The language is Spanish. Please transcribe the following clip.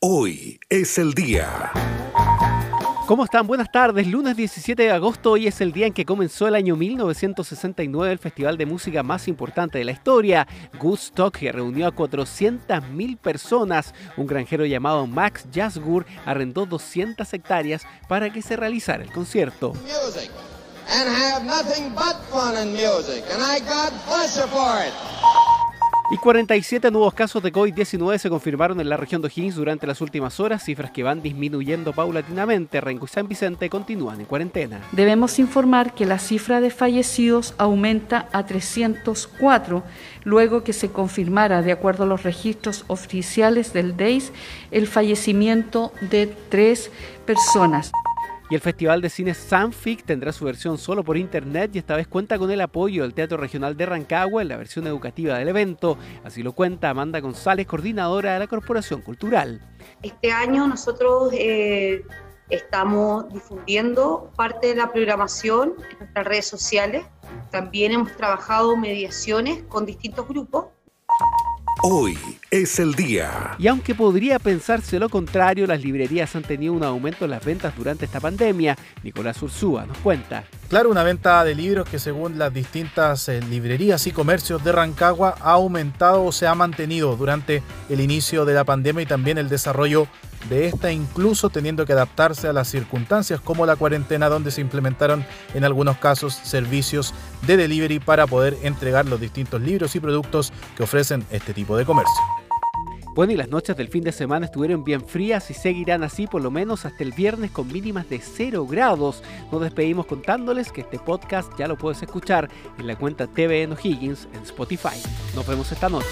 Hoy es el día. ¿Cómo están? Buenas tardes. Lunes 17 de agosto, hoy es el día en que comenzó el año 1969, el festival de música más importante de la historia, Woodstock, que reunió a 400.000 personas. Un granjero llamado Max Jasgur arrendó 200 hectáreas para que se realizara el concierto. Y 47 nuevos casos de COVID-19 se confirmaron en la región de O'Higgins durante las últimas horas, cifras que van disminuyendo paulatinamente. Rengo y San Vicente continúan en cuarentena. Debemos informar que la cifra de fallecidos aumenta a 304, luego que se confirmara, de acuerdo a los registros oficiales del DEIS, el fallecimiento de tres personas. Y el Festival de Cine Sanfic tendrá su versión solo por internet y esta vez cuenta con el apoyo del Teatro Regional de Rancagua en la versión educativa del evento. Así lo cuenta Amanda González, coordinadora de la Corporación Cultural. Este año nosotros eh, estamos difundiendo parte de la programación en nuestras redes sociales. También hemos trabajado mediaciones con distintos grupos Hoy es el día. Y aunque podría pensarse lo contrario, las librerías han tenido un aumento en las ventas durante esta pandemia. Nicolás Ursúa nos cuenta. Claro, una venta de libros que según las distintas eh, librerías y comercios de Rancagua ha aumentado o se ha mantenido durante el inicio de la pandemia y también el desarrollo de esta, incluso teniendo que adaptarse a las circunstancias como la cuarentena, donde se implementaron en algunos casos servicios de delivery para poder entregar los distintos libros y productos que ofrecen este tipo de comercio. Bueno, y las noches del fin de semana estuvieron bien frías y seguirán así por lo menos hasta el viernes con mínimas de 0 grados. Nos despedimos contándoles que este podcast ya lo puedes escuchar en la cuenta TVN O'Higgins en Spotify. Nos vemos esta noche.